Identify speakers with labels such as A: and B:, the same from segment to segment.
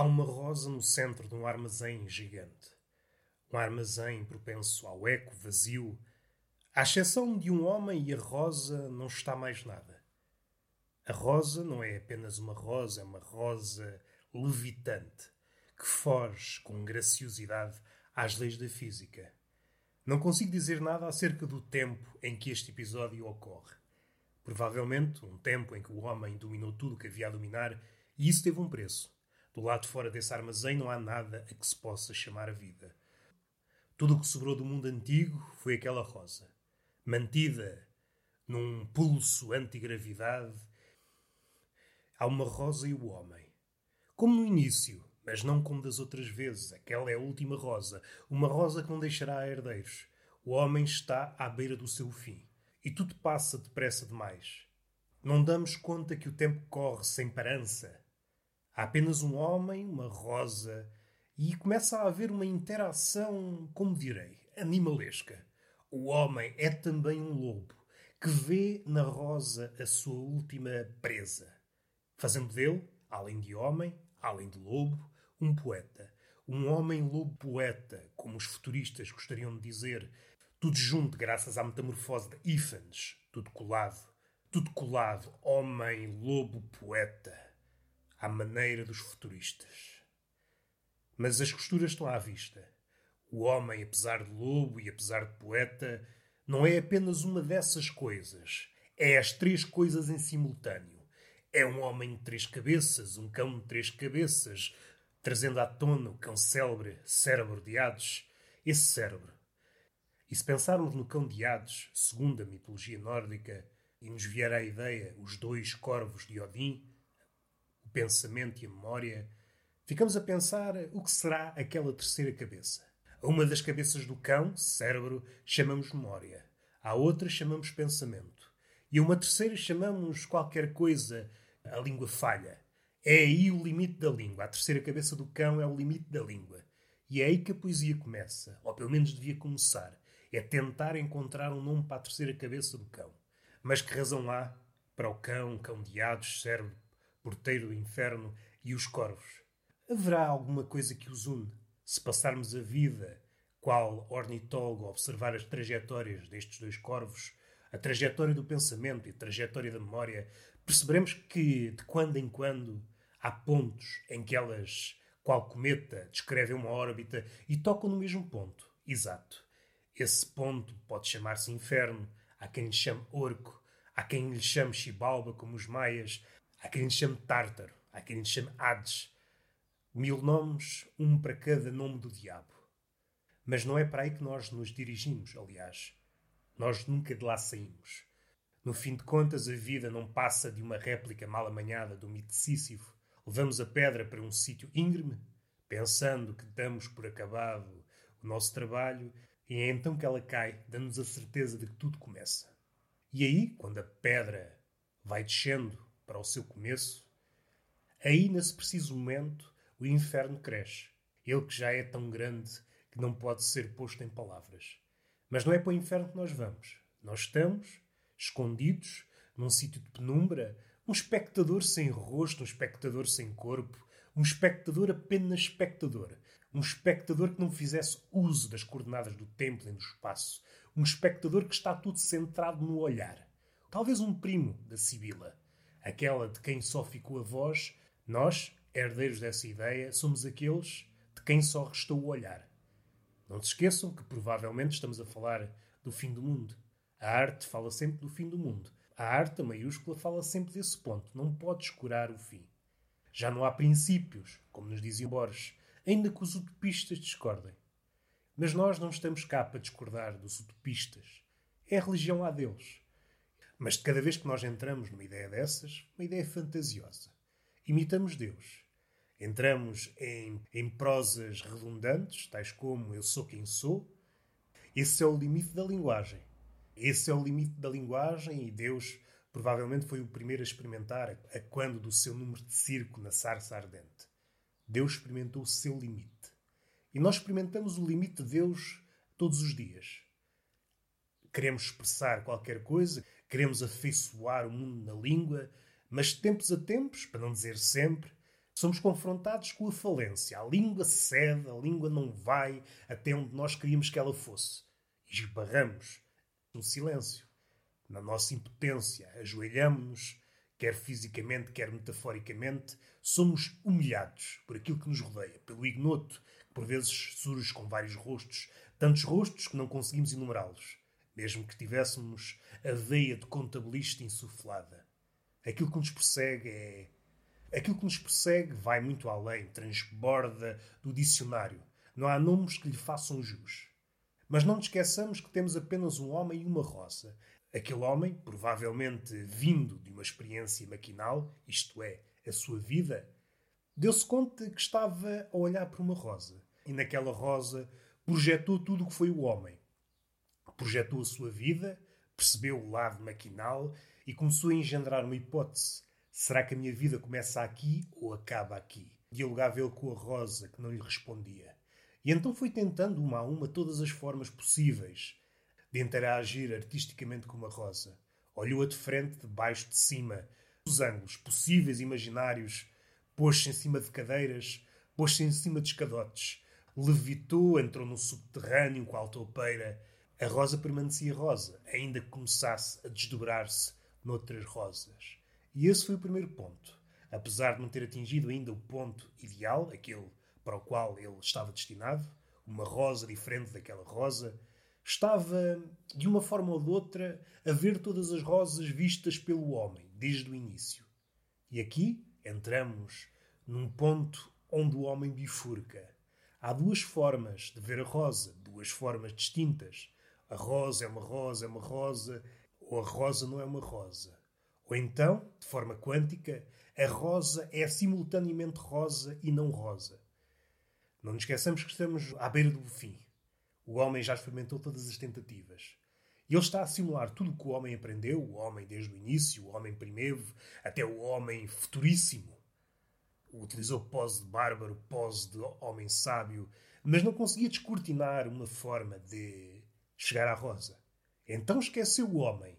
A: Há uma rosa no centro de um armazém gigante. Um armazém propenso ao eco vazio. À exceção de um homem e a rosa, não está mais nada. A rosa não é apenas uma rosa, é uma rosa levitante que foge com graciosidade às leis da física. Não consigo dizer nada acerca do tempo em que este episódio ocorre. Provavelmente um tempo em que o homem dominou tudo o que havia a dominar e isso teve um preço. Do lado de fora desse armazém não há nada a que se possa chamar a vida. Tudo o que sobrou do mundo antigo foi aquela rosa, mantida num pulso antigravidade. Há uma rosa e o homem. Como no início, mas não como das outras vezes. Aquela é a última rosa, uma rosa que não deixará herdeiros. O homem está à beira do seu fim. E tudo passa depressa demais. Não damos conta que o tempo corre sem parança. Há apenas um homem, uma rosa, e começa a haver uma interação, como direi, animalesca. O homem é também um lobo que vê na rosa a sua última presa, fazendo dele, além de homem, além de lobo, um poeta. Um homem-lobo poeta, como os futuristas gostariam de dizer, tudo junto graças à metamorfose de Ifanes, tudo colado, tudo colado, homem-lobo poeta à maneira dos futuristas. Mas as costuras estão à vista. O homem, apesar de lobo e apesar de poeta, não é apenas uma dessas coisas. É as três coisas em simultâneo. É um homem de três cabeças, um cão de três cabeças, trazendo à tona o cão célebre, cérebro de Hades. Esse cérebro. E se pensarmos no cão de Hades, segundo a mitologia nórdica, e nos vier à ideia os dois corvos de Odin, pensamento e a memória, ficamos a pensar o que será aquela terceira cabeça. A uma das cabeças do cão, cérebro, chamamos memória. À outra chamamos pensamento. E a uma terceira chamamos qualquer coisa, a língua falha. É aí o limite da língua. A terceira cabeça do cão é o limite da língua. E é aí que a poesia começa, ou pelo menos devia começar. É tentar encontrar um nome para a terceira cabeça do cão. Mas que razão há para o cão, cão de ados, cérebro, porteiro do inferno e os corvos. Haverá alguma coisa que os une? Se passarmos a vida, qual ornitólogo, observar as trajetórias destes dois corvos, a trajetória do pensamento e a trajetória da memória, perceberemos que, de quando em quando, há pontos em que elas, qual cometa, descrevem uma órbita e tocam no mesmo ponto. Exato. Esse ponto pode chamar-se inferno, há quem lhe chame orco, há quem lhe chame chibalba, como os maias, Há quem lhe chame Tártaro, há quem lhe chame Hades. Mil nomes, um para cada nome do diabo. Mas não é para aí que nós nos dirigimos, aliás. Nós nunca de lá saímos. No fim de contas, a vida não passa de uma réplica mal amanhada do mito de Sísifo. Levamos a pedra para um sítio íngreme, pensando que damos por acabado o nosso trabalho, e é então que ela cai, dando-nos a certeza de que tudo começa. E aí, quando a pedra vai descendo para o seu começo, aí nesse preciso momento o inferno cresce. Ele que já é tão grande que não pode ser posto em palavras. Mas não é para o inferno que nós vamos. Nós estamos escondidos num sítio de penumbra, um espectador sem rosto, um espectador sem corpo, um espectador apenas espectador, um espectador que não fizesse uso das coordenadas do tempo nem do espaço, um espectador que está tudo centrado no olhar. Talvez um primo da Sibila, aquela de quem só ficou a voz, nós, herdeiros dessa ideia, somos aqueles de quem só restou o olhar. Não se esqueçam que provavelmente estamos a falar do fim do mundo. A arte fala sempre do fim do mundo. A arte, a maiúscula, fala sempre desse ponto. Não pode escurar o fim. Já não há princípios, como nos dizia Borges, ainda que os utopistas discordem. Mas nós não estamos cá para discordar dos utopistas. É a religião a Deus. Mas de cada vez que nós entramos numa ideia dessas, uma ideia fantasiosa, imitamos Deus. Entramos em, em prosas redundantes, tais como eu sou quem sou. Esse é o limite da linguagem. Esse é o limite da linguagem e Deus provavelmente foi o primeiro a experimentar a quando do seu número de circo na sarça ardente. Deus experimentou o seu limite. E nós experimentamos o limite de Deus todos os dias. Queremos expressar qualquer coisa, queremos afeiçoar o mundo na língua, mas de tempos a tempos, para não dizer sempre, somos confrontados com a falência. A língua cede, a língua não vai até onde nós queríamos que ela fosse. E esbarramos no silêncio, na nossa impotência, ajoelhamos-nos, quer fisicamente, quer metaforicamente, somos humilhados por aquilo que nos rodeia, pelo ignoto, que por vezes surge com vários rostos, tantos rostos que não conseguimos enumerá-los, mesmo que tivéssemos a veia de contabilista insuflada. Aquilo que nos persegue é. Aquilo que nos persegue vai muito além, transborda do dicionário. Não há nomes que lhe façam jus. Mas não nos esqueçamos que temos apenas um homem e uma rosa. Aquele homem, provavelmente vindo de uma experiência maquinal, isto é, a sua vida, deu-se conta que estava a olhar para uma rosa. E naquela rosa projetou tudo o que foi o homem. Projetou a sua vida, percebeu o lado maquinal e começou a engendrar uma hipótese. Será que a minha vida começa aqui ou acaba aqui? Dialogava ele com a rosa, que não lhe respondia. E então foi tentando uma a uma todas as formas possíveis de interagir artisticamente com uma rosa. Olhou-a de frente, de baixo, de cima, os ângulos possíveis imaginários, pôs-se em cima de cadeiras, pôs-se em cima de escadotes, levitou, entrou no subterrâneo com a altopeira. A rosa permanecia rosa, ainda que começasse a desdobrar-se noutras rosas. E esse foi o primeiro ponto. Apesar de não ter atingido ainda o ponto ideal, aquele para o qual ele estava destinado, uma rosa diferente daquela rosa, estava, de uma forma ou de outra, a ver todas as rosas vistas pelo homem, desde o início. E aqui entramos num ponto onde o homem bifurca. Há duas formas de ver a rosa, duas formas distintas. A rosa é uma rosa, é uma rosa, ou a rosa não é uma rosa. Ou então, de forma quântica, a rosa é simultaneamente rosa e não rosa. Não nos esqueçamos que estamos à beira do fim. O homem já experimentou todas as tentativas. E ele está a simular tudo o que o homem aprendeu, o homem desde o início, o homem primeiro, até o homem futuríssimo. Utilizou pose de bárbaro, pose de homem sábio, mas não conseguia descortinar uma forma de chegar à rosa. Então esqueceu o homem.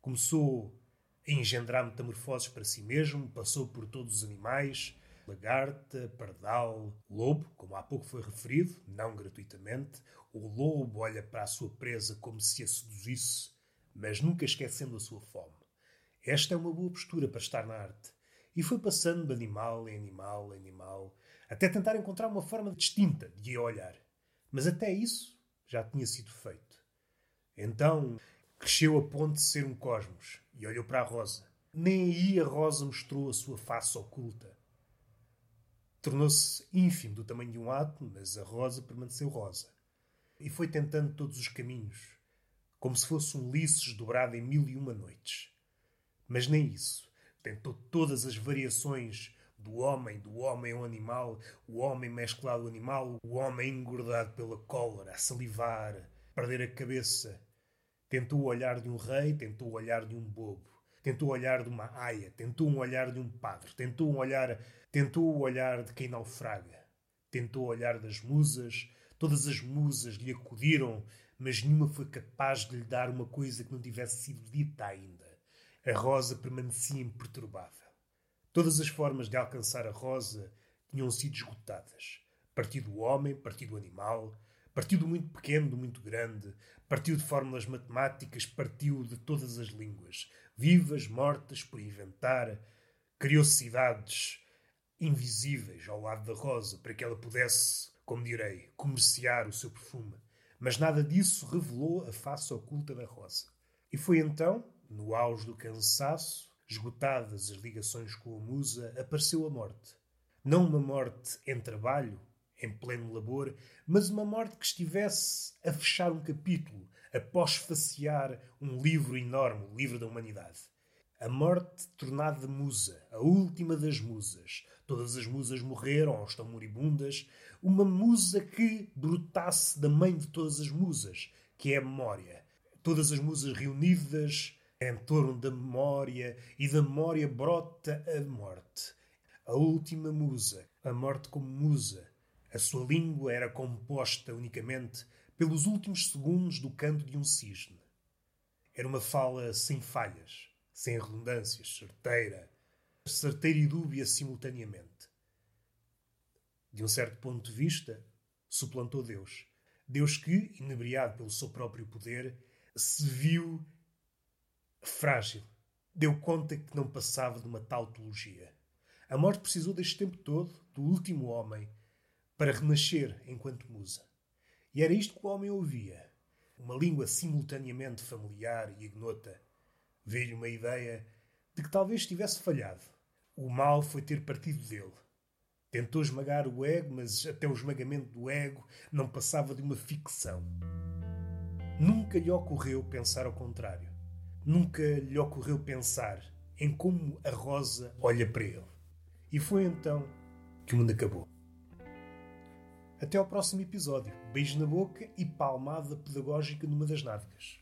A: Começou a engendrar metamorfoses para si mesmo, passou por todos os animais, lagarta, pardal, lobo, como há pouco foi referido, não gratuitamente. O lobo olha para a sua presa como se a seduzisse, mas nunca esquecendo a sua fome. Esta é uma boa postura para estar na arte. E foi passando de animal em animal em animal, até tentar encontrar uma forma distinta de olhar. Mas até isso já tinha sido feito. Então cresceu a ponto de ser um cosmos e olhou para a rosa. Nem aí a rosa mostrou a sua face oculta tornou-se ínfimo do tamanho de um átomo, mas a rosa permaneceu rosa. E foi tentando todos os caminhos, como se fosse um liços dobrado em mil e uma noites. Mas nem isso. Tentou todas as variações do homem, do homem ao animal, o homem mesclado ao animal, o homem engordado pela cólera, a salivar, perder a cabeça. Tentou o olhar de um rei, tentou o olhar de um bobo. Tentou o olhar de uma aia, tentou um olhar de um padre, tentou um olhar Tentou o olhar de quem naufraga. Tentou o olhar das musas. Todas as musas lhe acudiram, mas nenhuma foi capaz de lhe dar uma coisa que não tivesse sido dita ainda. A rosa permanecia imperturbável. Todas as formas de alcançar a rosa tinham sido esgotadas. Partiu do homem, partiu do animal, partiu do muito pequeno, do muito grande, partiu de fórmulas matemáticas, partiu de todas as línguas, vivas, mortas, por inventar, criou cidades, invisíveis ao lado da rosa para que ela pudesse, como direi, comerciar o seu perfume. Mas nada disso revelou a face oculta da rosa. E foi então, no auge do cansaço, esgotadas as ligações com a musa, apareceu a morte. Não uma morte em trabalho, em pleno labor, mas uma morte que estivesse a fechar um capítulo, a pós-facear um livro enorme, o livro da humanidade. A morte tornada musa, a última das musas, Todas as musas morreram ou estão moribundas. Uma musa que brotasse da mãe de todas as musas, que é a memória. Todas as musas reunidas em torno da memória, e da memória brota a morte. A última musa, a morte como musa. A sua língua era composta unicamente pelos últimos segundos do canto de um cisne. Era uma fala sem falhas, sem redundâncias, certeira, certeira e dúbia simultaneamente. De um certo ponto de vista, suplantou Deus. Deus que, inebriado pelo seu próprio poder, se viu frágil. Deu conta que não passava de uma tautologia. A morte precisou deste tempo todo, do último homem, para renascer enquanto musa. E era isto que o homem ouvia. Uma língua simultaneamente familiar e ignota. Veio-lhe uma ideia de que talvez tivesse falhado. O mal foi ter partido dele. Tentou esmagar o ego, mas até o esmagamento do ego não passava de uma ficção. Nunca lhe ocorreu pensar ao contrário. Nunca lhe ocorreu pensar em como a Rosa olha para ele. E foi então que o mundo acabou. Até ao próximo episódio. Beijo na boca e palmada pedagógica numa das nádegas.